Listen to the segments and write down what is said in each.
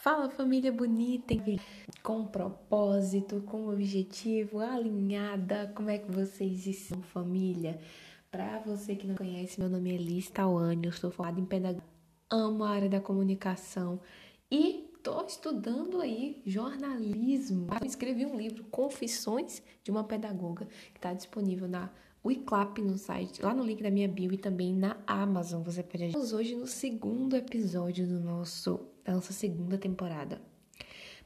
Fala família bonita, com propósito, com objetivo, alinhada. Como é que vocês estão, família? Para você que não conhece, meu nome é Liz Tawane, eu sou formada em pedagogia, amo a área da comunicação e estou estudando aí jornalismo. Eu escrevi um livro, Confissões de uma Pedagoga, que está disponível na o no site, lá no link da minha bio e também na Amazon. Você pode Estamos hoje no segundo episódio do nosso da nossa segunda temporada.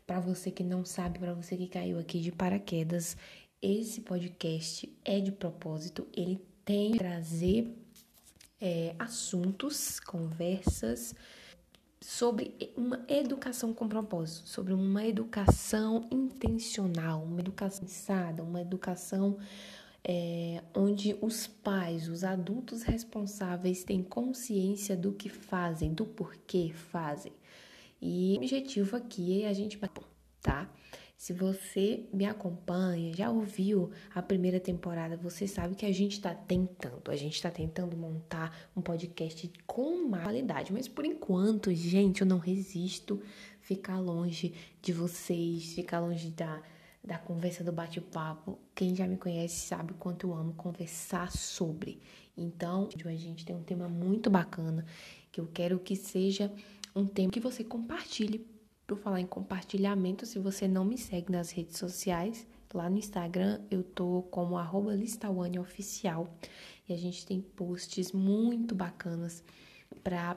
Para você que não sabe, para você que caiu aqui de paraquedas, esse podcast é de propósito, ele tem trazer é, assuntos, conversas sobre uma educação com propósito, sobre uma educação intencional, uma educação pensada, uma educação é, onde os pais, os adultos responsáveis têm consciência do que fazem, do porquê fazem. E o objetivo aqui é a gente, tá? Se você me acompanha, já ouviu a primeira temporada, você sabe que a gente está tentando, a gente está tentando montar um podcast com qualidade, mas por enquanto, gente, eu não resisto ficar longe de vocês, ficar longe da da conversa do bate-papo. Quem já me conhece sabe o quanto eu amo conversar sobre. Então, a gente tem um tema muito bacana que eu quero que seja um tema que você compartilhe. Por falar em compartilhamento, se você não me segue nas redes sociais, lá no Instagram eu tô como arroba oficial e a gente tem posts muito bacanas para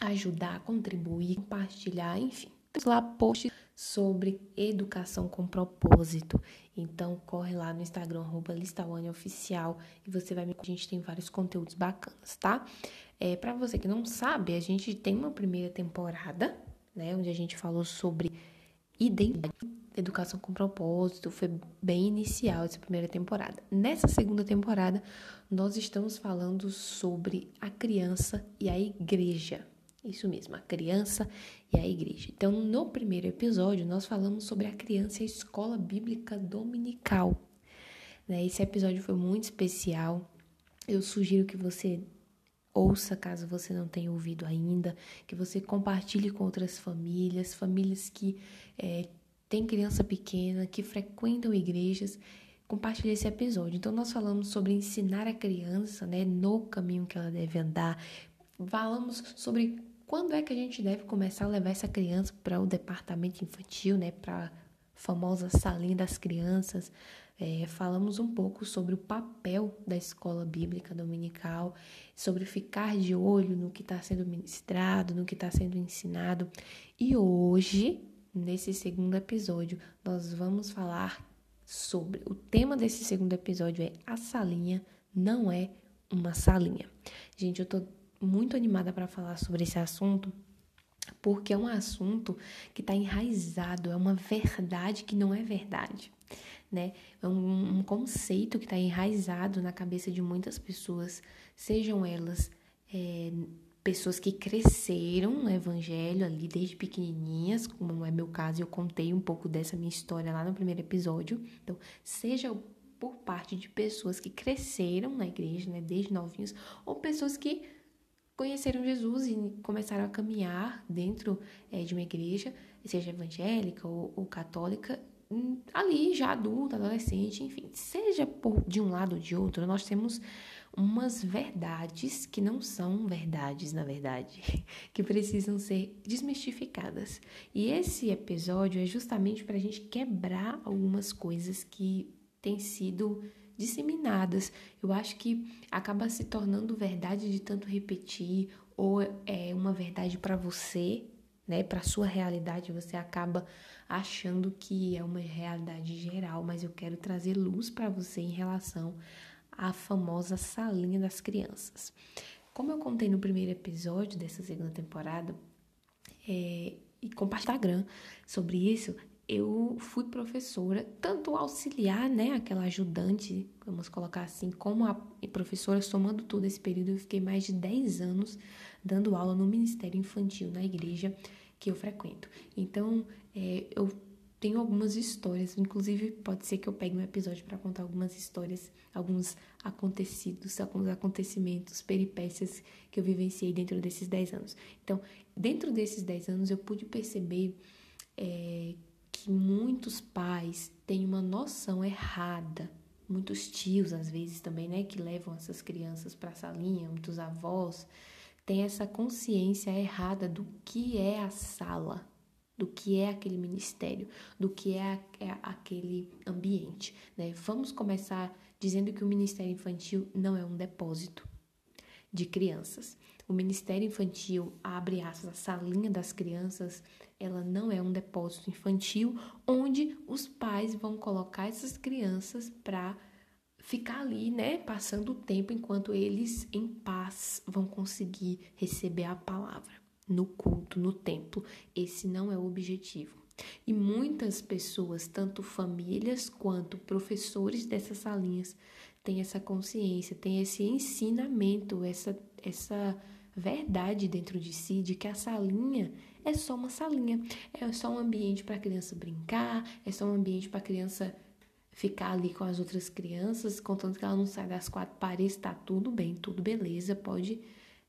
ajudar, contribuir, compartilhar, enfim. Lá posts sobre educação com propósito. Então corre lá no Instagram arroba Oficial e você vai que a gente tem vários conteúdos bacanas, tá? É, para você que não sabe, a gente tem uma primeira temporada, né, onde a gente falou sobre identidade, educação com propósito, foi bem inicial essa primeira temporada. Nessa segunda temporada, nós estamos falando sobre a criança e a igreja. Isso mesmo, a criança e a igreja. Então, no primeiro episódio, nós falamos sobre a criança e a escola bíblica dominical. Né? Esse episódio foi muito especial. Eu sugiro que você ouça, caso você não tenha ouvido ainda, que você compartilhe com outras famílias, famílias que é, têm criança pequena, que frequentam igrejas. Compartilhe esse episódio. Então, nós falamos sobre ensinar a criança né, no caminho que ela deve andar. Falamos sobre quando é que a gente deve começar a levar essa criança para o departamento infantil, né, para a famosa salinha das crianças? É, falamos um pouco sobre o papel da escola bíblica dominical, sobre ficar de olho no que está sendo ministrado, no que está sendo ensinado. E hoje, nesse segundo episódio, nós vamos falar sobre. O tema desse segundo episódio é A Salinha Não É uma Salinha. Gente, eu tô muito animada para falar sobre esse assunto, porque é um assunto que está enraizado, é uma verdade que não é verdade, né? É um, um conceito que está enraizado na cabeça de muitas pessoas, sejam elas é, pessoas que cresceram no evangelho ali desde pequenininhas, como é meu caso, eu contei um pouco dessa minha história lá no primeiro episódio. Então, seja por parte de pessoas que cresceram na igreja, né, desde novinhos, ou pessoas que conheceram Jesus e começaram a caminhar dentro é, de uma igreja, seja evangélica ou, ou católica, ali já adulta, adolescente, enfim, seja por, de um lado ou de outro, nós temos umas verdades que não são verdades, na verdade, que precisam ser desmistificadas. E esse episódio é justamente para a gente quebrar algumas coisas que têm sido disseminadas. Eu acho que acaba se tornando verdade de tanto repetir ou é uma verdade para você, né, para sua realidade, você acaba achando que é uma realidade geral, mas eu quero trazer luz para você em relação à famosa salinha das crianças. Como eu contei no primeiro episódio dessa segunda temporada, é, e compartilhar Instagram sobre isso, eu fui professora, tanto auxiliar, né, aquela ajudante, vamos colocar assim, como a professora, somando todo esse período, eu fiquei mais de 10 anos dando aula no Ministério Infantil, na igreja que eu frequento. Então, é, eu tenho algumas histórias, inclusive pode ser que eu pegue um episódio para contar algumas histórias, alguns acontecidos, alguns acontecimentos, peripécias que eu vivenciei dentro desses 10 anos. Então, dentro desses 10 anos, eu pude perceber é, que muitos pais têm uma noção errada, muitos tios às vezes também, né, que levam essas crianças para a salinha, muitos avós têm essa consciência errada do que é a sala do que é aquele ministério, do que é, é aquele ambiente. Né? Vamos começar dizendo que o ministério infantil não é um depósito de crianças. O ministério infantil, abre aspas, a salinha das crianças, ela não é um depósito infantil onde os pais vão colocar essas crianças para ficar ali, né, passando o tempo enquanto eles em paz vão conseguir receber a palavra no culto, no templo. Esse não é o objetivo. E muitas pessoas, tanto famílias quanto professores dessas salinhas, têm essa consciência, têm esse ensinamento, essa, essa verdade dentro de si de que a salinha é só uma salinha, é só um ambiente para a criança brincar, é só um ambiente para a criança ficar ali com as outras crianças, contanto que ela não sai das quatro paredes, tá tudo bem, tudo beleza, pode,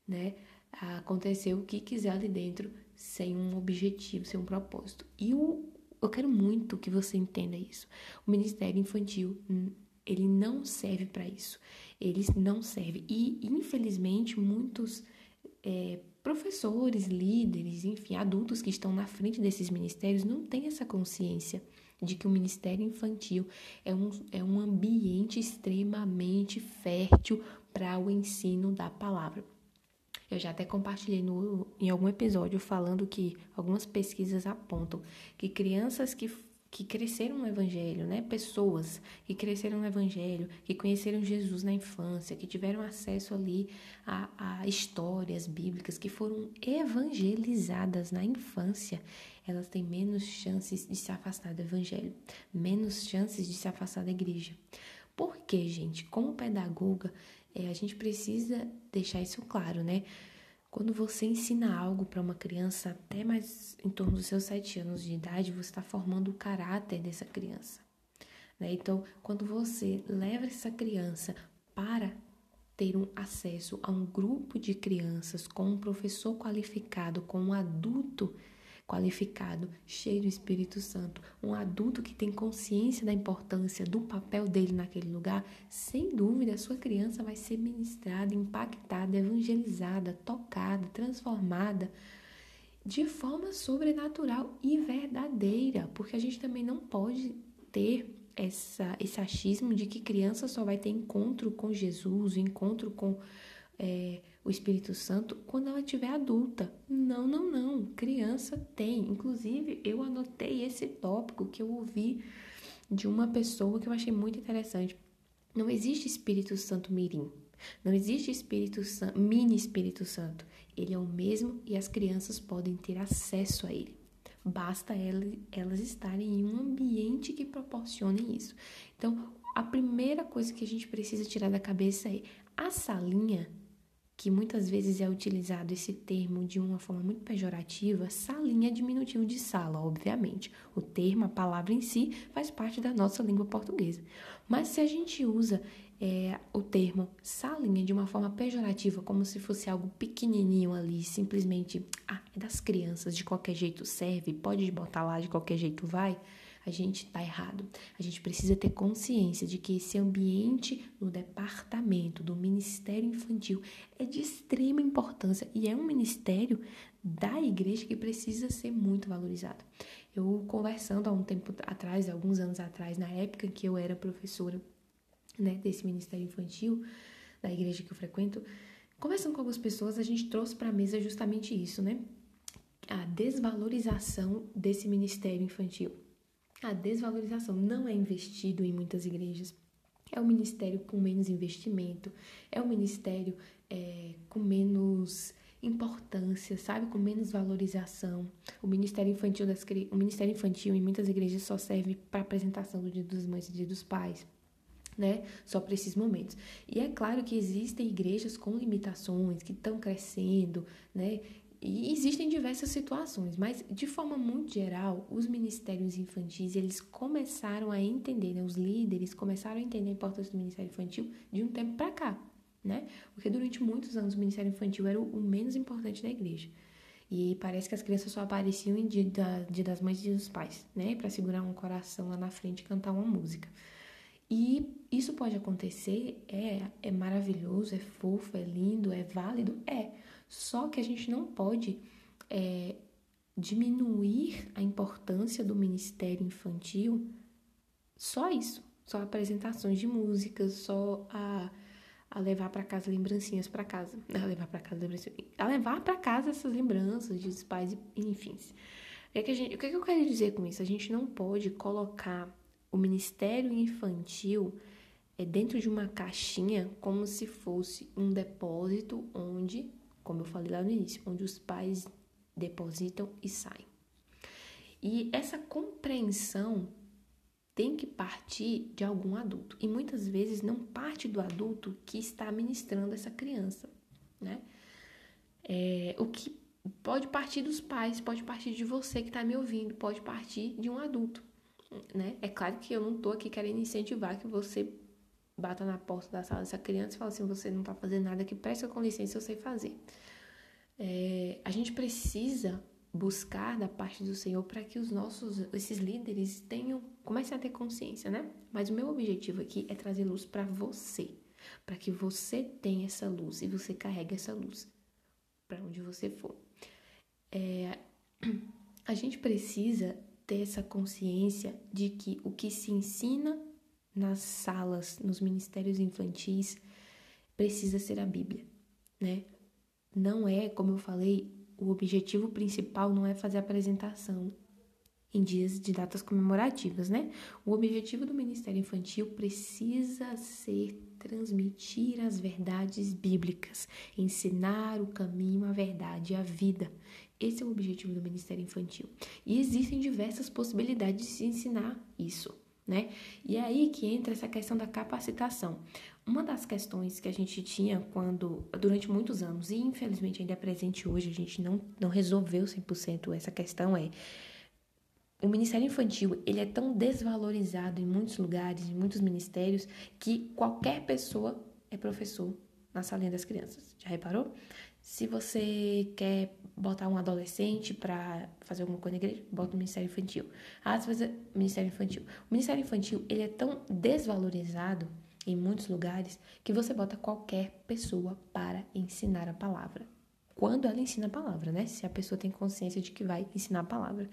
né, acontecer o que quiser ali dentro sem um objetivo, sem um propósito. E o, eu quero muito que você entenda isso. O Ministério Infantil, hum, ele não serve para isso. Ele não serve. E, infelizmente, muitos é, professores, líderes, enfim, adultos que estão na frente desses ministérios não têm essa consciência de que o Ministério Infantil é um, é um ambiente extremamente fértil para o ensino da palavra. Eu já até compartilhei no, em algum episódio falando que algumas pesquisas apontam que crianças que que cresceram no Evangelho, né? Pessoas que cresceram no Evangelho, que conheceram Jesus na infância, que tiveram acesso ali a, a, histórias bíblicas, que foram evangelizadas na infância, elas têm menos chances de se afastar do Evangelho, menos chances de se afastar da igreja. Por quê, gente? Como pedagoga, é, a gente precisa deixar isso claro, né? Quando você ensina algo para uma criança até mais em torno dos seus sete anos de idade, você está formando o caráter dessa criança. Né? Então, quando você leva essa criança para ter um acesso a um grupo de crianças com um professor qualificado, com um adulto qualificado, cheio do Espírito Santo, um adulto que tem consciência da importância do papel dele naquele lugar, sem dúvida a sua criança vai ser ministrada, impactada, evangelizada, tocada, transformada de forma sobrenatural e verdadeira, porque a gente também não pode ter essa, esse achismo de que criança só vai ter encontro com Jesus, encontro com é, o Espírito Santo quando ela tiver adulta. Não, não, não. Criança tem. Inclusive, eu anotei esse tópico que eu ouvi de uma pessoa que eu achei muito interessante. Não existe Espírito Santo mirim. Não existe Espírito Santo, mini Espírito Santo. Ele é o mesmo e as crianças podem ter acesso a ele. Basta elas estarem em um ambiente que proporcione isso. Então, a primeira coisa que a gente precisa tirar da cabeça é a salinha que muitas vezes é utilizado esse termo de uma forma muito pejorativa, salinha é diminutivo de sala, obviamente. O termo, a palavra em si, faz parte da nossa língua portuguesa. Mas se a gente usa é, o termo salinha de uma forma pejorativa, como se fosse algo pequenininho ali, simplesmente, ah, é das crianças, de qualquer jeito serve, pode botar lá, de qualquer jeito vai a gente está errado. A gente precisa ter consciência de que esse ambiente no departamento do Ministério Infantil é de extrema importância e é um ministério da igreja que precisa ser muito valorizado. Eu conversando há um tempo atrás, alguns anos atrás, na época que eu era professora né, desse Ministério Infantil, da igreja que eu frequento, conversando com algumas pessoas, a gente trouxe para a mesa justamente isso, né? A desvalorização desse ministério infantil. A desvalorização não é investido em muitas igrejas. É um ministério com menos investimento, é um ministério é, com menos importância, sabe, com menos valorização. O ministério infantil das o ministério infantil em muitas igrejas só serve para apresentação do Dia das Mães e Dia dos Pais. Né? Só para esses momentos. E é claro que existem igrejas com limitações, que estão crescendo, né? E existem diversas situações, mas de forma muito geral, os ministérios infantis, eles começaram a entender, né, os líderes começaram a entender a importância do ministério infantil de um tempo para cá, né? Porque durante muitos anos o ministério infantil era o, menos importante da igreja. E parece que as crianças só apareciam em dia, da, dia das mães e dia dos pais, né? Para segurar um coração lá na frente e cantar uma música. E isso pode acontecer, é, é maravilhoso, é fofo, é lindo, é válido, é. Só que a gente não pode é, diminuir a importância do ministério infantil só isso, só apresentações de músicas, só a, a levar para casa lembrancinhas para casa, a levar para casa lembrancinhas, a levar para casa essas lembranças dos pais, enfim. O que, é gente, o que, é que eu quero dizer com isso? A gente não pode colocar o ministério infantil é dentro de uma caixinha como se fosse um depósito onde como eu falei lá no início, onde os pais depositam e saem. E essa compreensão tem que partir de algum adulto. E muitas vezes não parte do adulto que está ministrando essa criança, né? É, o que pode partir dos pais, pode partir de você que está me ouvindo, pode partir de um adulto, né? É claro que eu não estou aqui querendo incentivar que você bata na porta da sala dessa criança e fala assim: você não está fazendo nada que presta com licença, eu sei fazer. É, a gente precisa buscar da parte do Senhor para que os nossos, esses líderes tenham, comecem a ter consciência, né? Mas o meu objetivo aqui é trazer luz para você, para que você tenha essa luz e você carregue essa luz para onde você for. É, a gente precisa ter essa consciência de que o que se ensina nas salas, nos ministérios infantis, precisa ser a Bíblia, né? Não é, como eu falei, o objetivo principal não é fazer apresentação em dias de datas comemorativas, né? O objetivo do Ministério Infantil precisa ser transmitir as verdades bíblicas, ensinar o caminho, a verdade a vida. Esse é o objetivo do Ministério Infantil. E existem diversas possibilidades de se ensinar isso né? E é aí que entra essa questão da capacitação. Uma das questões que a gente tinha quando, durante muitos anos, e infelizmente ainda é presente hoje, a gente não, não resolveu 100% essa questão, é o Ministério Infantil, ele é tão desvalorizado em muitos lugares, em muitos ministérios, que qualquer pessoa é professor na salinha das crianças. Já reparou? Se você quer botar um adolescente para fazer alguma coisa na igreja, bota o Ministério Infantil. Às vezes, Ministério Infantil. O Ministério Infantil, ele é tão desvalorizado em muitos lugares que você bota qualquer pessoa para ensinar a palavra. Quando ela ensina a palavra, né? Se a pessoa tem consciência de que vai ensinar a palavra.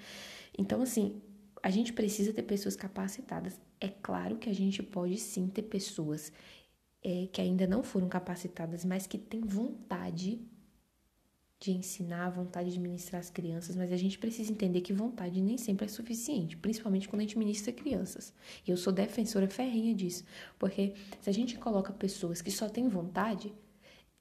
Então, assim, a gente precisa ter pessoas capacitadas. É claro que a gente pode sim ter pessoas é, que ainda não foram capacitadas, mas que têm vontade de ensinar, vontade de ministrar as crianças, mas a gente precisa entender que vontade nem sempre é suficiente, principalmente quando a gente ministra crianças. E eu sou defensora ferrenha disso, porque se a gente coloca pessoas que só têm vontade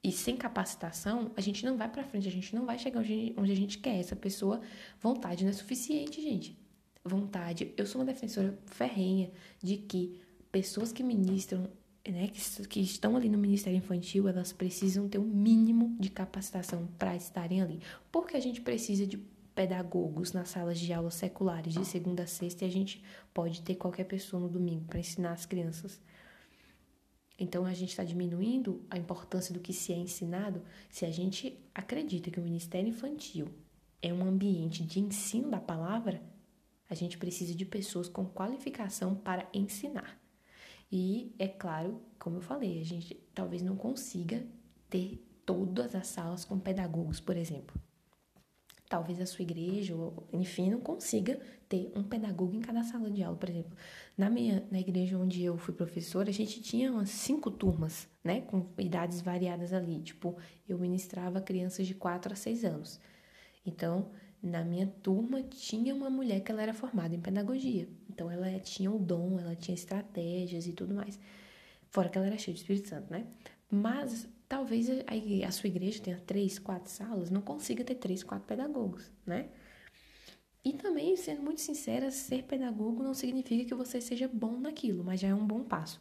e sem capacitação, a gente não vai para frente, a gente não vai chegar onde, onde a gente quer. Essa pessoa, vontade não é suficiente, gente. Vontade. Eu sou uma defensora ferrenha de que pessoas que ministram né, que, que estão ali no Ministério Infantil, elas precisam ter um mínimo de capacitação para estarem ali. Porque a gente precisa de pedagogos nas salas de aula seculares de segunda a sexta e a gente pode ter qualquer pessoa no domingo para ensinar as crianças. Então a gente está diminuindo a importância do que se é ensinado se a gente acredita que o Ministério Infantil é um ambiente de ensino da palavra, a gente precisa de pessoas com qualificação para ensinar. E é claro, como eu falei, a gente talvez não consiga ter todas as salas com pedagogos, por exemplo. Talvez a sua igreja, ou, enfim, não consiga ter um pedagogo em cada sala de aula, por exemplo. Na minha na igreja onde eu fui professora, a gente tinha umas cinco turmas, né, com idades variadas ali. Tipo, eu ministrava crianças de 4 a 6 anos. Então, na minha turma tinha uma mulher que ela era formada em pedagogia. Então ela tinha o dom, ela tinha estratégias e tudo mais. Fora que ela era cheia de Espírito Santo, né? Mas talvez a, a sua igreja tenha três, quatro salas, não consiga ter três, quatro pedagogos, né? E também, sendo muito sincera, ser pedagogo não significa que você seja bom naquilo, mas já é um bom passo.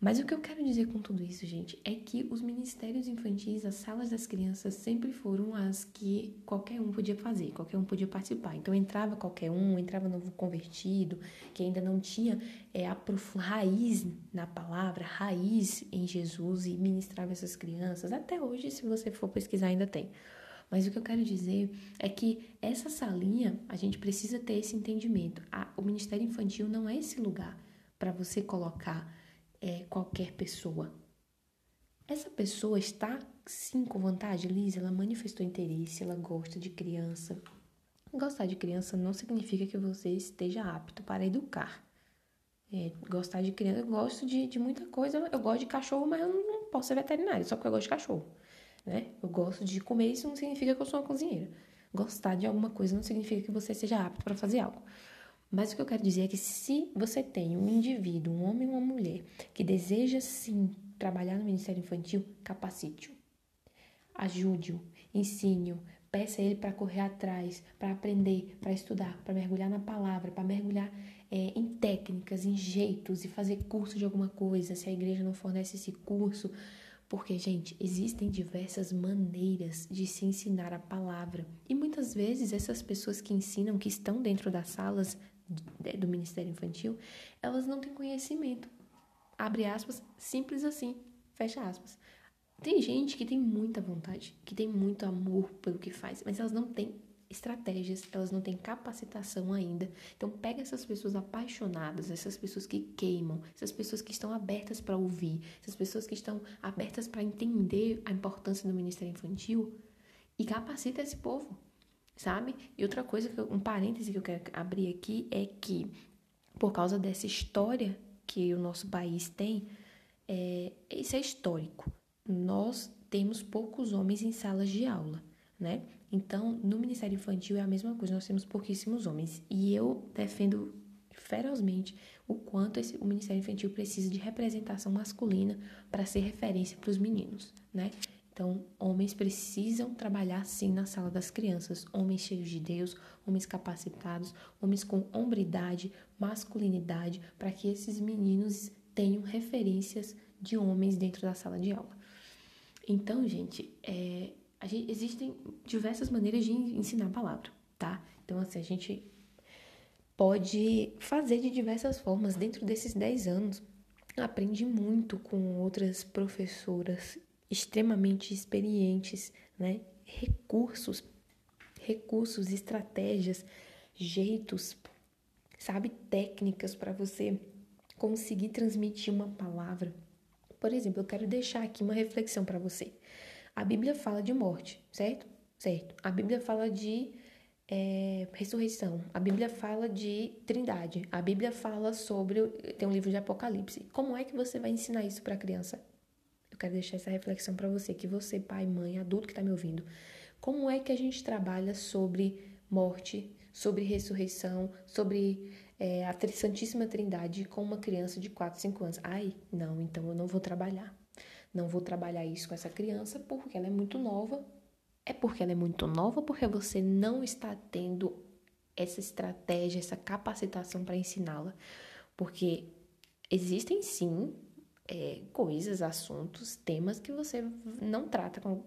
Mas o que eu quero dizer com tudo isso, gente, é que os ministérios infantis, as salas das crianças, sempre foram as que qualquer um podia fazer, qualquer um podia participar. Então entrava qualquer um, entrava novo convertido, que ainda não tinha é, a raiz na palavra, raiz em Jesus e ministrava essas crianças. Até hoje, se você for pesquisar, ainda tem. Mas o que eu quero dizer é que essa salinha, a gente precisa ter esse entendimento. A, o Ministério Infantil não é esse lugar para você colocar é, qualquer pessoa. Essa pessoa está sim com vontade, Liz, ela manifestou interesse, ela gosta de criança. Gostar de criança não significa que você esteja apto para educar. É, gostar de criança, eu gosto de, de muita coisa. Eu gosto de cachorro, mas eu não posso ser veterinário, só porque eu gosto de cachorro. Né? Eu gosto de comer, isso não significa que eu sou uma cozinheira. Gostar de alguma coisa não significa que você seja apto para fazer algo. Mas o que eu quero dizer é que se você tem um indivíduo, um homem ou uma mulher, que deseja sim trabalhar no Ministério Infantil, capacite-o. Ajude-o, ensine-o, peça a ele para correr atrás, para aprender, para estudar, para mergulhar na palavra, para mergulhar é, em técnicas, em jeitos e fazer curso de alguma coisa, se a igreja não fornece esse curso. Porque, gente, existem diversas maneiras de se ensinar a palavra. E muitas vezes essas pessoas que ensinam, que estão dentro das salas, do Ministério Infantil, elas não têm conhecimento. Abre aspas, simples assim, fecha aspas. Tem gente que tem muita vontade, que tem muito amor pelo que faz, mas elas não têm estratégias, elas não têm capacitação ainda. Então pega essas pessoas apaixonadas, essas pessoas que queimam, essas pessoas que estão abertas para ouvir, essas pessoas que estão abertas para entender a importância do Ministério Infantil e capacita esse povo sabe? E outra coisa, um parêntese que eu quero abrir aqui é que, por causa dessa história que o nosso país tem, é, isso é histórico. Nós temos poucos homens em salas de aula, né? Então, no Ministério Infantil é a mesma coisa, nós temos pouquíssimos homens. E eu defendo ferozmente o quanto esse, o Ministério Infantil precisa de representação masculina para ser referência para os meninos, né? Então, homens precisam trabalhar sim na sala das crianças, homens cheios de Deus, homens capacitados, homens com hombridade, masculinidade, para que esses meninos tenham referências de homens dentro da sala de aula. Então, gente, é, gente, existem diversas maneiras de ensinar a palavra, tá? Então, assim, a gente pode fazer de diversas formas dentro desses 10 anos. Aprendi muito com outras professoras extremamente experientes, né? Recursos, recursos, estratégias, jeitos, sabe, técnicas para você conseguir transmitir uma palavra. Por exemplo, eu quero deixar aqui uma reflexão para você. A Bíblia fala de morte, certo? Certo. A Bíblia fala de é, ressurreição. A Bíblia fala de trindade. A Bíblia fala sobre. Tem um livro de Apocalipse. Como é que você vai ensinar isso para a criança? Eu quero deixar essa reflexão para você, que você, pai, mãe, adulto que está me ouvindo, como é que a gente trabalha sobre morte, sobre ressurreição, sobre é, a Santíssima Trindade com uma criança de 4, 5 anos? Ai, não, então eu não vou trabalhar. Não vou trabalhar isso com essa criança porque ela é muito nova. É porque ela é muito nova porque você não está tendo essa estratégia, essa capacitação para ensiná-la? Porque existem sim é, coisas, assuntos, temas que você não trata com,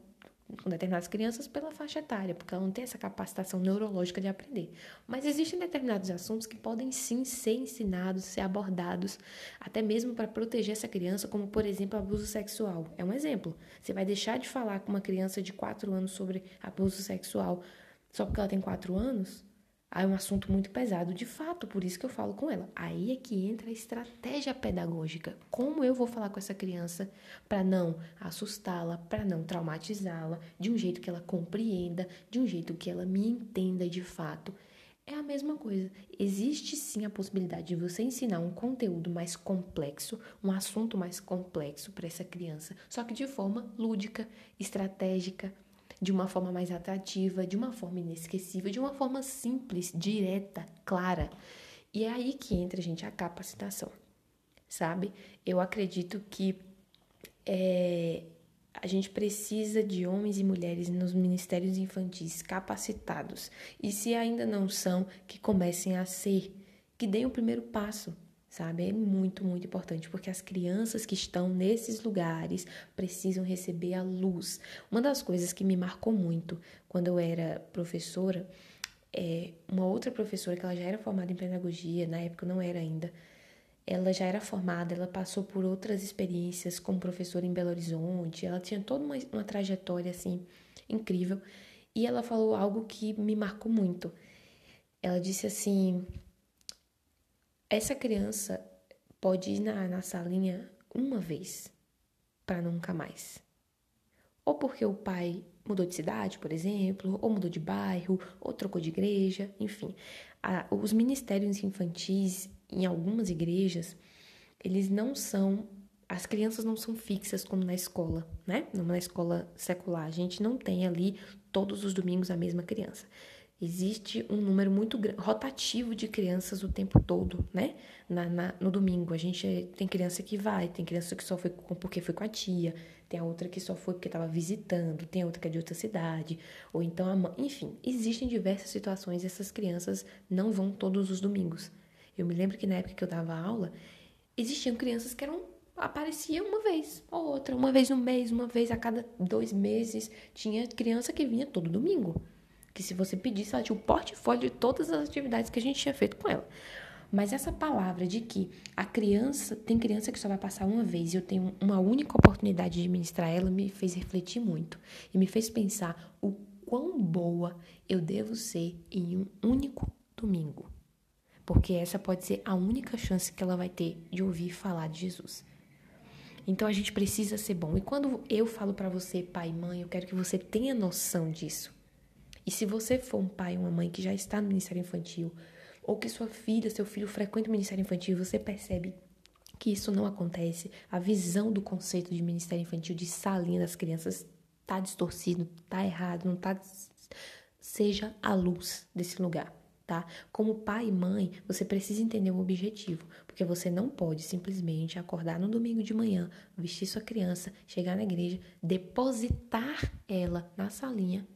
com determinadas crianças pela faixa etária, porque ela não tem essa capacitação neurológica de aprender. Mas existem determinados assuntos que podem sim ser ensinados, ser abordados, até mesmo para proteger essa criança, como por exemplo abuso sexual. É um exemplo. Você vai deixar de falar com uma criança de 4 anos sobre abuso sexual só porque ela tem 4 anos? É um assunto muito pesado, de fato, por isso que eu falo com ela. Aí é que entra a estratégia pedagógica. Como eu vou falar com essa criança para não assustá-la, para não traumatizá-la, de um jeito que ela compreenda, de um jeito que ela me entenda de fato. É a mesma coisa. Existe sim a possibilidade de você ensinar um conteúdo mais complexo, um assunto mais complexo para essa criança, só que de forma lúdica, estratégica, de uma forma mais atrativa, de uma forma inesquecível, de uma forma simples, direta, clara. E é aí que entra, gente, a capacitação, sabe? Eu acredito que é, a gente precisa de homens e mulheres nos ministérios infantis capacitados. E se ainda não são, que comecem a ser, que deem o primeiro passo, sabe? É muito, muito importante, porque as crianças que estão nesses lugares precisam receber a luz. Uma das coisas que me marcou muito quando eu era professora, é uma outra professora que ela já era formada em pedagogia, na época não era ainda, ela já era formada, ela passou por outras experiências como professora em Belo Horizonte, ela tinha toda uma, uma trajetória assim incrível, e ela falou algo que me marcou muito. Ela disse assim: essa criança pode ir na, na salinha uma vez para nunca mais. Ou porque o pai mudou de cidade, por exemplo, ou mudou de bairro, ou trocou de igreja, enfim. A, os ministérios infantis em algumas igrejas, eles não são as crianças não são fixas como na escola, né? Na escola secular, a gente não tem ali todos os domingos a mesma criança. Existe um número muito rotativo de crianças o tempo todo, né? Na, na, no domingo. A gente tem criança que vai, tem criança que só foi porque foi com a tia, tem a outra que só foi porque estava visitando, tem a outra que é de outra cidade, ou então a mãe. Enfim, existem diversas situações e essas crianças não vão todos os domingos. Eu me lembro que na época que eu dava aula, existiam crianças que eram aparecia uma vez ou outra, uma vez no mês, uma vez a cada dois meses. Tinha criança que vinha todo domingo que se você pedisse, ela tinha o portfólio de todas as atividades que a gente tinha feito com ela. Mas essa palavra de que a criança, tem criança que só vai passar uma vez e eu tenho uma única oportunidade de ministrar ela, me fez refletir muito e me fez pensar o quão boa eu devo ser em um único domingo. Porque essa pode ser a única chance que ela vai ter de ouvir falar de Jesus. Então a gente precisa ser bom. E quando eu falo para você, pai e mãe, eu quero que você tenha noção disso. E se você for um pai ou uma mãe que já está no Ministério Infantil, ou que sua filha, seu filho frequenta o Ministério Infantil, você percebe que isso não acontece, a visão do conceito de Ministério Infantil, de salinha das crianças, está distorcido, está errado, não está. Seja a luz desse lugar, tá? Como pai e mãe, você precisa entender o objetivo, porque você não pode simplesmente acordar no domingo de manhã, vestir sua criança, chegar na igreja, depositar ela na salinha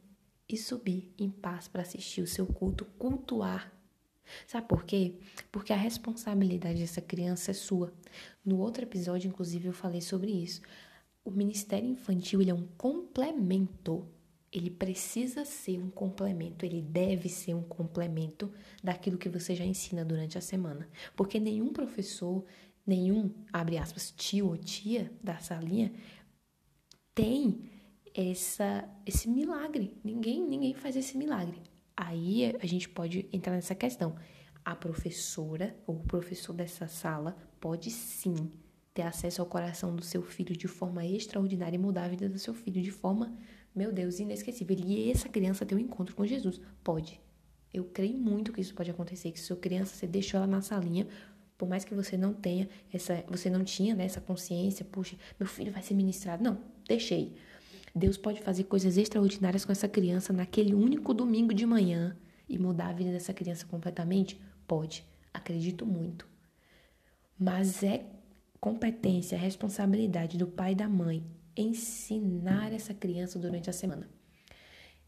e subir em paz para assistir o seu culto, cultuar. Sabe por quê? Porque a responsabilidade dessa criança é sua. No outro episódio, inclusive, eu falei sobre isso. O ministério infantil ele é um complemento. Ele precisa ser um complemento, ele deve ser um complemento daquilo que você já ensina durante a semana. Porque nenhum professor, nenhum, abre aspas, tio ou tia da salinha tem essa, esse milagre. Ninguém, ninguém faz esse milagre. Aí a gente pode entrar nessa questão. A professora ou o professor dessa sala pode sim ter acesso ao coração do seu filho de forma extraordinária e mudar a vida do seu filho de forma, meu Deus, inesquecível. E essa criança ter um encontro com Jesus. Pode. Eu creio muito que isso pode acontecer, que sua criança, você deixou ela na salinha, por mais que você não tenha essa, você não tinha né, essa consciência, puxa, meu filho vai ser ministrado. Não, deixei. Deus pode fazer coisas extraordinárias com essa criança naquele único domingo de manhã e mudar a vida dessa criança completamente? Pode, acredito muito. Mas é competência, responsabilidade do pai e da mãe ensinar essa criança durante a semana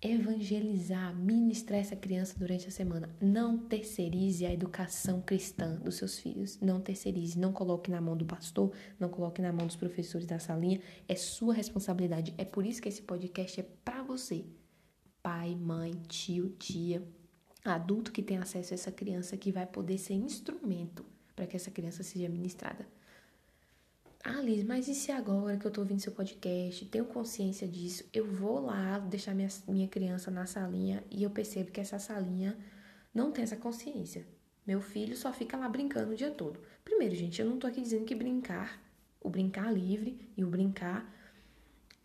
evangelizar, ministrar essa criança durante a semana. Não terceirize a educação cristã dos seus filhos. Não terceirize, não coloque na mão do pastor, não coloque na mão dos professores da salinha. É sua responsabilidade. É por isso que esse podcast é para você. Pai, mãe, tio, tia, adulto que tem acesso a essa criança que vai poder ser instrumento para que essa criança seja ministrada. Ah, Liz, mas e se agora que eu tô ouvindo seu podcast, tenho consciência disso, eu vou lá deixar minha, minha criança na salinha e eu percebo que essa salinha não tem essa consciência. Meu filho só fica lá brincando o dia todo. Primeiro, gente, eu não tô aqui dizendo que brincar, o brincar livre e o brincar,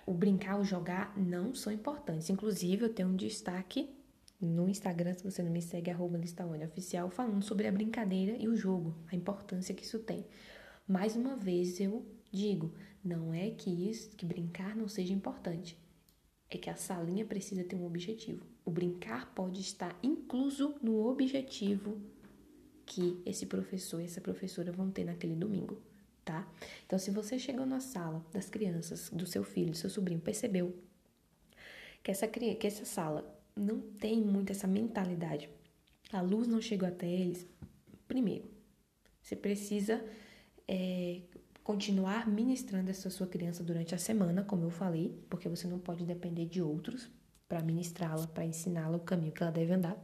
o brincar, o jogar não são importantes. Inclusive, eu tenho um destaque no Instagram, se você não me segue, arroba oficial, falando sobre a brincadeira e o jogo, a importância que isso tem. Mais uma vez eu digo, não é que isso, que brincar não seja importante. É que a salinha precisa ter um objetivo. O brincar pode estar incluso no objetivo que esse professor e essa professora vão ter naquele domingo, tá? Então, se você chegou na sala das crianças, do seu filho, do seu sobrinho, percebeu que essa, que essa sala não tem muito essa mentalidade, a luz não chegou até eles, primeiro, Você precisa é, continuar ministrando essa sua criança durante a semana, como eu falei, porque você não pode depender de outros para ministrá-la, para ensiná-la o caminho que ela deve andar.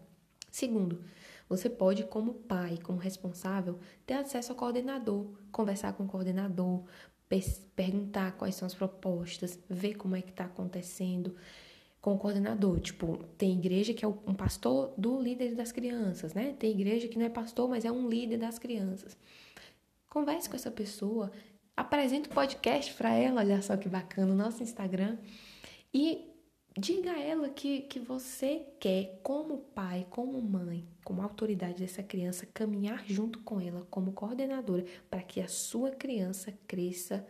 Segundo, você pode, como pai, como responsável, ter acesso ao coordenador, conversar com o coordenador, perguntar quais são as propostas, ver como é que está acontecendo com o coordenador. Tipo, tem igreja que é um pastor do líder das crianças, né? Tem igreja que não é pastor, mas é um líder das crianças. Converse com essa pessoa, apresente o podcast para ela, olha só que bacana, no nosso Instagram. E Diga a ela que, que você quer, como pai, como mãe, como autoridade dessa criança, caminhar junto com ela como coordenadora para que a sua criança cresça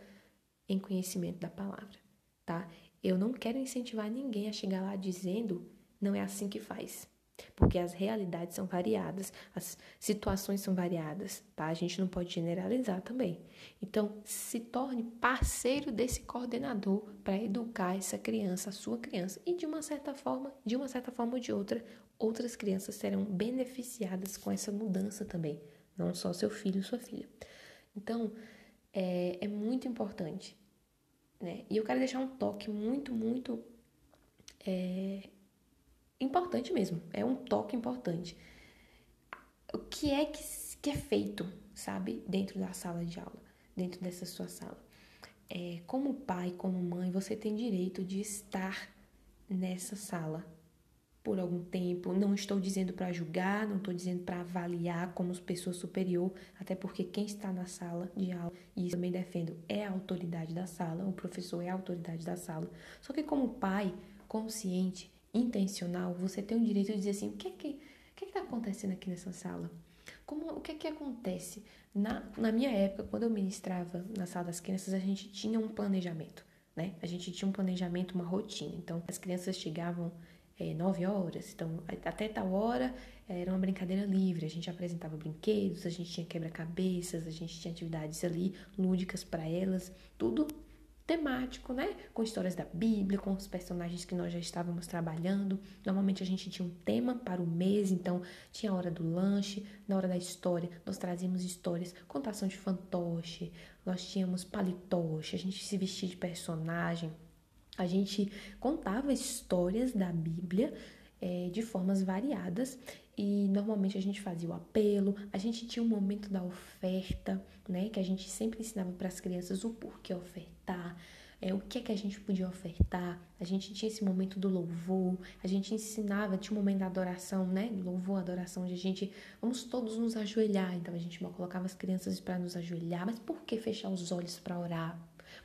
em conhecimento da palavra, tá? Eu não quero incentivar ninguém a chegar lá dizendo não é assim que faz porque as realidades são variadas, as situações são variadas, tá? A gente não pode generalizar também. Então, se torne parceiro desse coordenador para educar essa criança, a sua criança, e de uma certa forma, de uma certa forma ou de outra, outras crianças serão beneficiadas com essa mudança também, não só seu filho sua filha. Então, é, é muito importante, né? E eu quero deixar um toque muito, muito é, importante mesmo, é um toque importante. O que é que, que é feito, sabe, dentro da sala de aula, dentro dessa sua sala? É, como pai, como mãe, você tem direito de estar nessa sala por algum tempo. Não estou dizendo para julgar, não estou dizendo para avaliar como pessoa superior, até porque quem está na sala de aula, e isso também defendo, é a autoridade da sala, o professor é a autoridade da sala. Só que como pai consciente, intencional, você tem o direito de dizer assim, o que é que que é está acontecendo aqui nessa sala? Como, o que é que acontece? Na, na minha época, quando eu ministrava na sala das crianças, a gente tinha um planejamento, né? A gente tinha um planejamento, uma rotina. Então, as crianças chegavam é, nove horas, então até tal hora era uma brincadeira livre. A gente apresentava brinquedos, a gente tinha quebra-cabeças, a gente tinha atividades ali lúdicas para elas, tudo temático, né? Com histórias da Bíblia, com os personagens que nós já estávamos trabalhando. Normalmente a gente tinha um tema para o mês, então tinha a hora do lanche, na hora da história, nós trazíamos histórias, contação de fantoche, nós tínhamos palitoche, a gente se vestia de personagem, a gente contava histórias da Bíblia é, de formas variadas e normalmente a gente fazia o apelo, a gente tinha um momento da oferta, né, que a gente sempre ensinava para as crianças o porquê ofertar, é, o que é que a gente podia ofertar, a gente tinha esse momento do louvor, a gente ensinava, tinha um momento da adoração, né, louvor, adoração, onde a gente, vamos todos nos ajoelhar, então a gente colocava as crianças para nos ajoelhar, mas por que fechar os olhos para orar?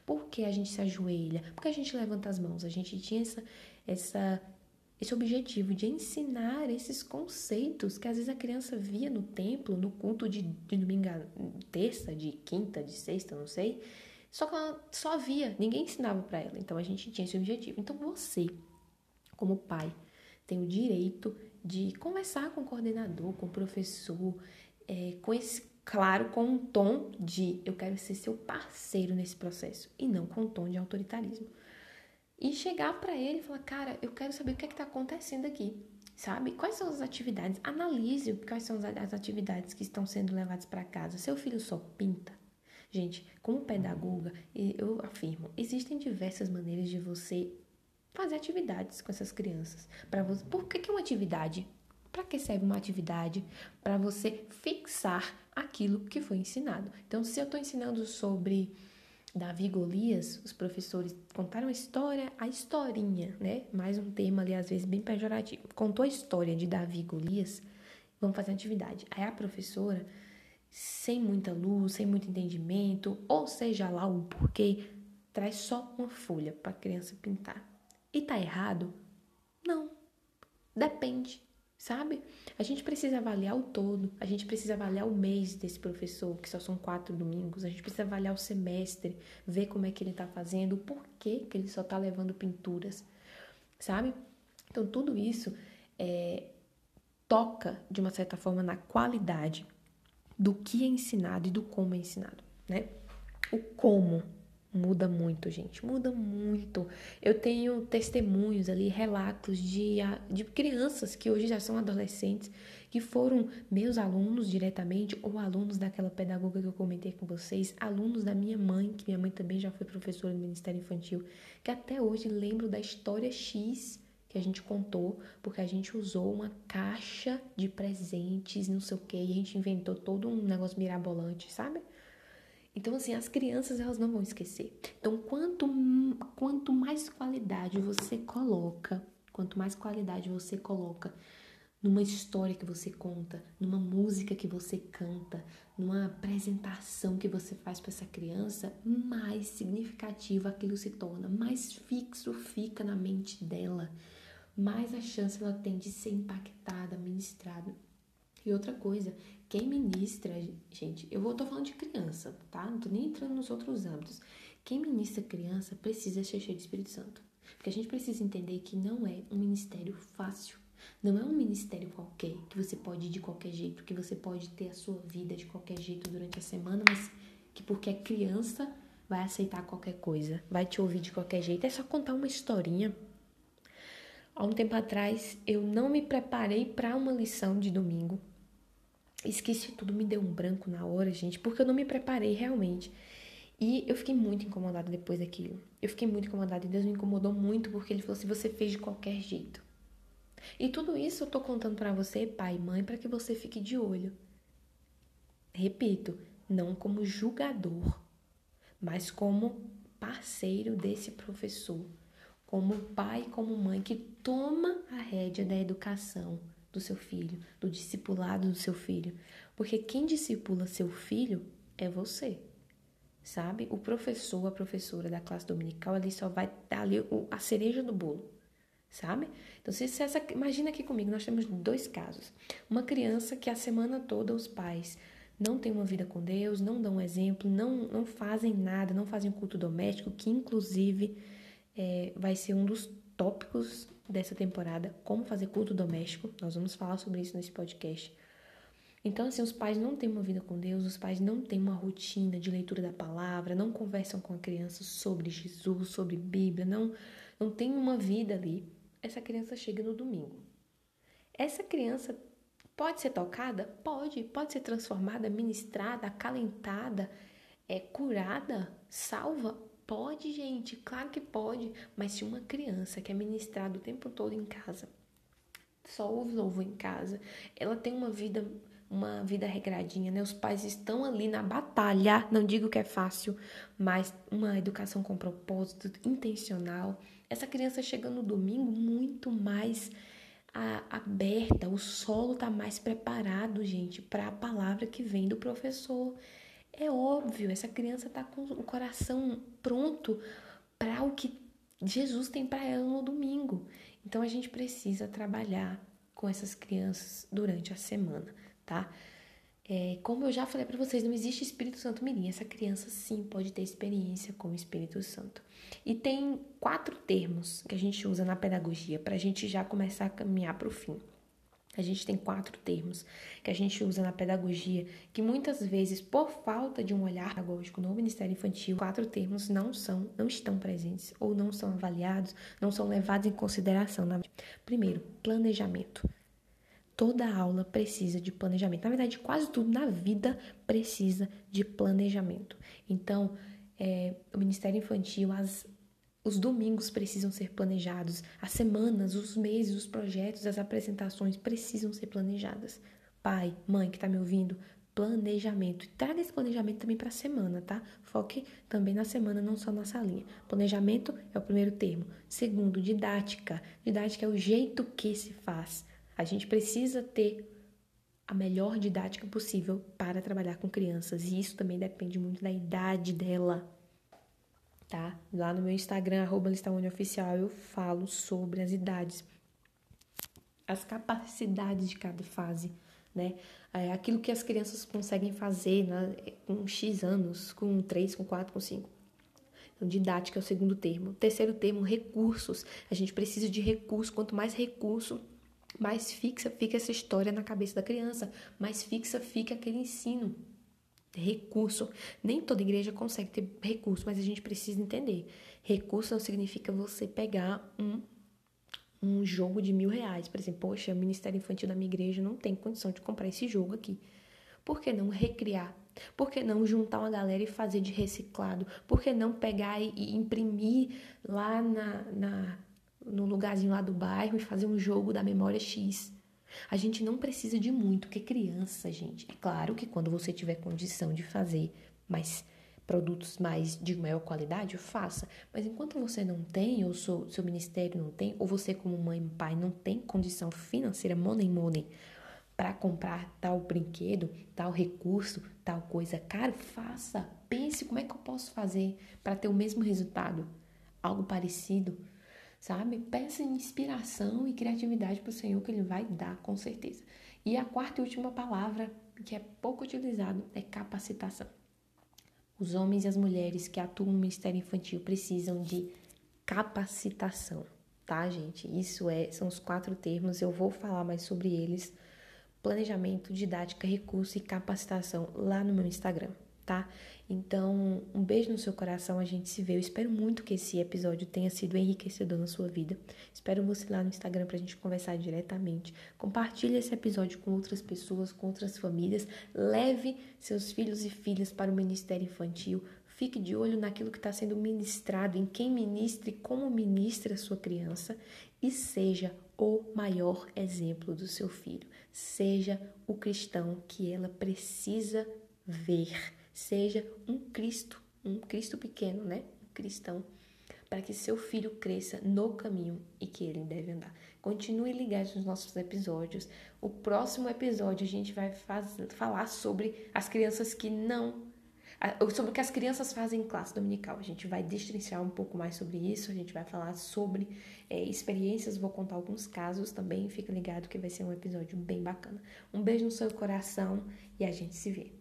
Por que a gente se ajoelha? Por que a gente levanta as mãos? A gente tinha essa, essa esse objetivo de ensinar esses conceitos que às vezes a criança via no templo, no culto de, de domingo, terça, de quinta, de sexta, não sei, só que ela só via, ninguém ensinava para ela. Então a gente tinha esse objetivo. Então você, como pai, tem o direito de conversar com o coordenador, com o professor, é, com esse, claro, com um tom de eu quero ser seu parceiro nesse processo e não com um tom de autoritarismo e chegar para ele e falar, cara, eu quero saber o que é está acontecendo aqui, sabe? Quais são as atividades? Analise quais são as atividades que estão sendo levadas para casa. Seu filho só pinta? Gente, como pedagoga, eu afirmo, existem diversas maneiras de você fazer atividades com essas crianças. Para você, por que, que é uma atividade? Para que serve uma atividade? Para você fixar aquilo que foi ensinado. Então, se eu estou ensinando sobre Davi Golias, os professores contaram a história, a historinha, né? Mais um termo ali, às vezes, bem pejorativo. Contou a história de Davi Golias, vamos fazer atividade. Aí a professora, sem muita luz, sem muito entendimento, ou seja lá o porquê, traz só uma folha para a criança pintar. E tá errado? Não. Depende sabe? A gente precisa avaliar o todo, a gente precisa avaliar o mês desse professor, que só são quatro domingos, a gente precisa avaliar o semestre, ver como é que ele está fazendo, o porquê que ele só está levando pinturas, sabe? Então, tudo isso é, toca, de uma certa forma, na qualidade do que é ensinado e do como é ensinado, né? O como, muda muito, gente, muda muito. Eu tenho testemunhos ali, relatos de, de crianças que hoje já são adolescentes, que foram meus alunos diretamente, ou alunos daquela pedagoga que eu comentei com vocês, alunos da minha mãe, que minha mãe também já foi professora do Ministério Infantil, que até hoje lembro da história X que a gente contou, porque a gente usou uma caixa de presentes, não sei o que, e a gente inventou todo um negócio mirabolante, sabe? Então, assim, as crianças elas não vão esquecer. Então, quanto, quanto mais qualidade você coloca, quanto mais qualidade você coloca numa história que você conta, numa música que você canta, numa apresentação que você faz para essa criança, mais significativo aquilo se torna, mais fixo fica na mente dela, mais a chance ela tem de ser impactada, ministrada. E outra coisa, quem ministra, gente, eu vou tô falando de criança, tá? Não tô nem entrando nos outros âmbitos. Quem ministra criança precisa ser cheio de Espírito Santo. Porque a gente precisa entender que não é um ministério fácil. Não é um ministério qualquer, que você pode ir de qualquer jeito, que você pode ter a sua vida de qualquer jeito durante a semana, mas que porque é criança vai aceitar qualquer coisa, vai te ouvir de qualquer jeito. É só contar uma historinha. Há um tempo atrás, eu não me preparei para uma lição de domingo esqueci tudo, me deu um branco na hora, gente, porque eu não me preparei realmente. E eu fiquei muito incomodada depois daquilo. Eu fiquei muito incomodada e Deus me incomodou muito porque ele falou assim: você fez de qualquer jeito. E tudo isso eu tô contando para você, pai e mãe, para que você fique de olho. Repito, não como julgador, mas como parceiro desse professor, como pai, como mãe que toma a rédea da educação do seu filho, do discipulado do seu filho. Porque quem discipula seu filho é você. Sabe? O professor, a professora da classe dominical, ali só vai dar ali a cereja do bolo. Sabe? Então, se essa, imagina aqui comigo, nós temos dois casos. Uma criança que a semana toda os pais não têm uma vida com Deus, não dão exemplo, não, não fazem nada, não fazem culto doméstico, que inclusive é, vai ser um dos tópicos dessa temporada, como fazer culto doméstico. Nós vamos falar sobre isso nesse podcast. Então, assim, os pais não têm uma vida com Deus, os pais não têm uma rotina de leitura da palavra, não conversam com a criança sobre Jesus, sobre Bíblia, não, não tem uma vida ali. Essa criança chega no domingo. Essa criança pode ser tocada? Pode. Pode ser transformada, ministrada, acalentada, é, curada, salva? Pode, gente, claro que pode, mas se uma criança que é ministrada o tempo todo em casa, só ouve louvor em casa, ela tem uma vida uma vida regradinha, né? Os pais estão ali na batalha, não digo que é fácil, mas uma educação com propósito, intencional. Essa criança chega no domingo muito mais a, aberta, o solo tá mais preparado, gente, para a palavra que vem do professor. É óbvio, essa criança está com o coração pronto para o que Jesus tem para ela no domingo. Então a gente precisa trabalhar com essas crianças durante a semana, tá? É, como eu já falei para vocês, não existe Espírito Santo Mirim. Essa criança sim pode ter experiência com o Espírito Santo. E tem quatro termos que a gente usa na pedagogia para a gente já começar a caminhar para o fim. A gente tem quatro termos que a gente usa na pedagogia, que muitas vezes, por falta de um olhar pedagógico no Ministério Infantil, quatro termos não são, não estão presentes ou não são avaliados, não são levados em consideração. Primeiro, planejamento. Toda aula precisa de planejamento. Na verdade, quase tudo na vida precisa de planejamento. Então, é, o Ministério Infantil, as os domingos precisam ser planejados, as semanas, os meses, os projetos, as apresentações precisam ser planejadas. Pai, mãe que está me ouvindo, planejamento. Traga esse planejamento também para a semana, tá? Foque também na semana, não só na salinha. Planejamento é o primeiro termo. Segundo, didática. Didática é o jeito que se faz. A gente precisa ter a melhor didática possível para trabalhar com crianças e isso também depende muito da idade dela tá? Lá no meu Instagram, arroba Oficial, eu falo sobre as idades, as capacidades de cada fase, né? É aquilo que as crianças conseguem fazer né? com X anos, com 3, com 4, com 5. Então, didática é o segundo termo. Terceiro termo, recursos. A gente precisa de recursos. Quanto mais recurso, mais fixa fica essa história na cabeça da criança, mais fixa fica aquele ensino. Recurso. Nem toda igreja consegue ter recurso, mas a gente precisa entender. Recurso não significa você pegar um, um jogo de mil reais. Por exemplo, poxa, o Ministério Infantil da minha igreja não tem condição de comprar esse jogo aqui. Por que não recriar? Por que não juntar uma galera e fazer de reciclado? Por que não pegar e, imprimir lá na, na, no lugarzinho lá do bairro e fazer um jogo da memória X? A gente não precisa de muito, porque criança, gente. É claro que quando você tiver condição de fazer mais produtos mais de maior qualidade, faça. Mas enquanto você não tem, ou seu, seu ministério não tem, ou você como mãe e pai não tem condição financeira, money money, para comprar tal brinquedo, tal recurso, tal coisa, cara, faça. Pense como é que eu posso fazer para ter o mesmo resultado, algo parecido sabe? Peça inspiração e criatividade para o Senhor que Ele vai dar, com certeza. E a quarta e última palavra, que é pouco utilizado, é capacitação. Os homens e as mulheres que atuam no Ministério Infantil precisam de capacitação, tá, gente? Isso é, são os quatro termos, eu vou falar mais sobre eles. Planejamento, didática, recurso e capacitação lá no meu Instagram tá? Então, um beijo no seu coração, a gente se vê. Eu espero muito que esse episódio tenha sido enriquecedor na sua vida. Espero você lá no Instagram pra gente conversar diretamente. Compartilhe esse episódio com outras pessoas, com outras famílias. Leve seus filhos e filhas para o Ministério Infantil. Fique de olho naquilo que está sendo ministrado, em quem ministra e como ministra a sua criança. E seja o maior exemplo do seu filho. Seja o cristão que ela precisa ver seja um Cristo, um Cristo pequeno, né? Um cristão, para que seu filho cresça no caminho e que ele deve andar. Continue ligado nos nossos episódios. O próximo episódio a gente vai faz, falar sobre as crianças que não sobre o que as crianças fazem em classe dominical. A gente vai destrinchar um pouco mais sobre isso, a gente vai falar sobre é, experiências, vou contar alguns casos também. Fica ligado que vai ser um episódio bem bacana. Um beijo no seu coração e a gente se vê.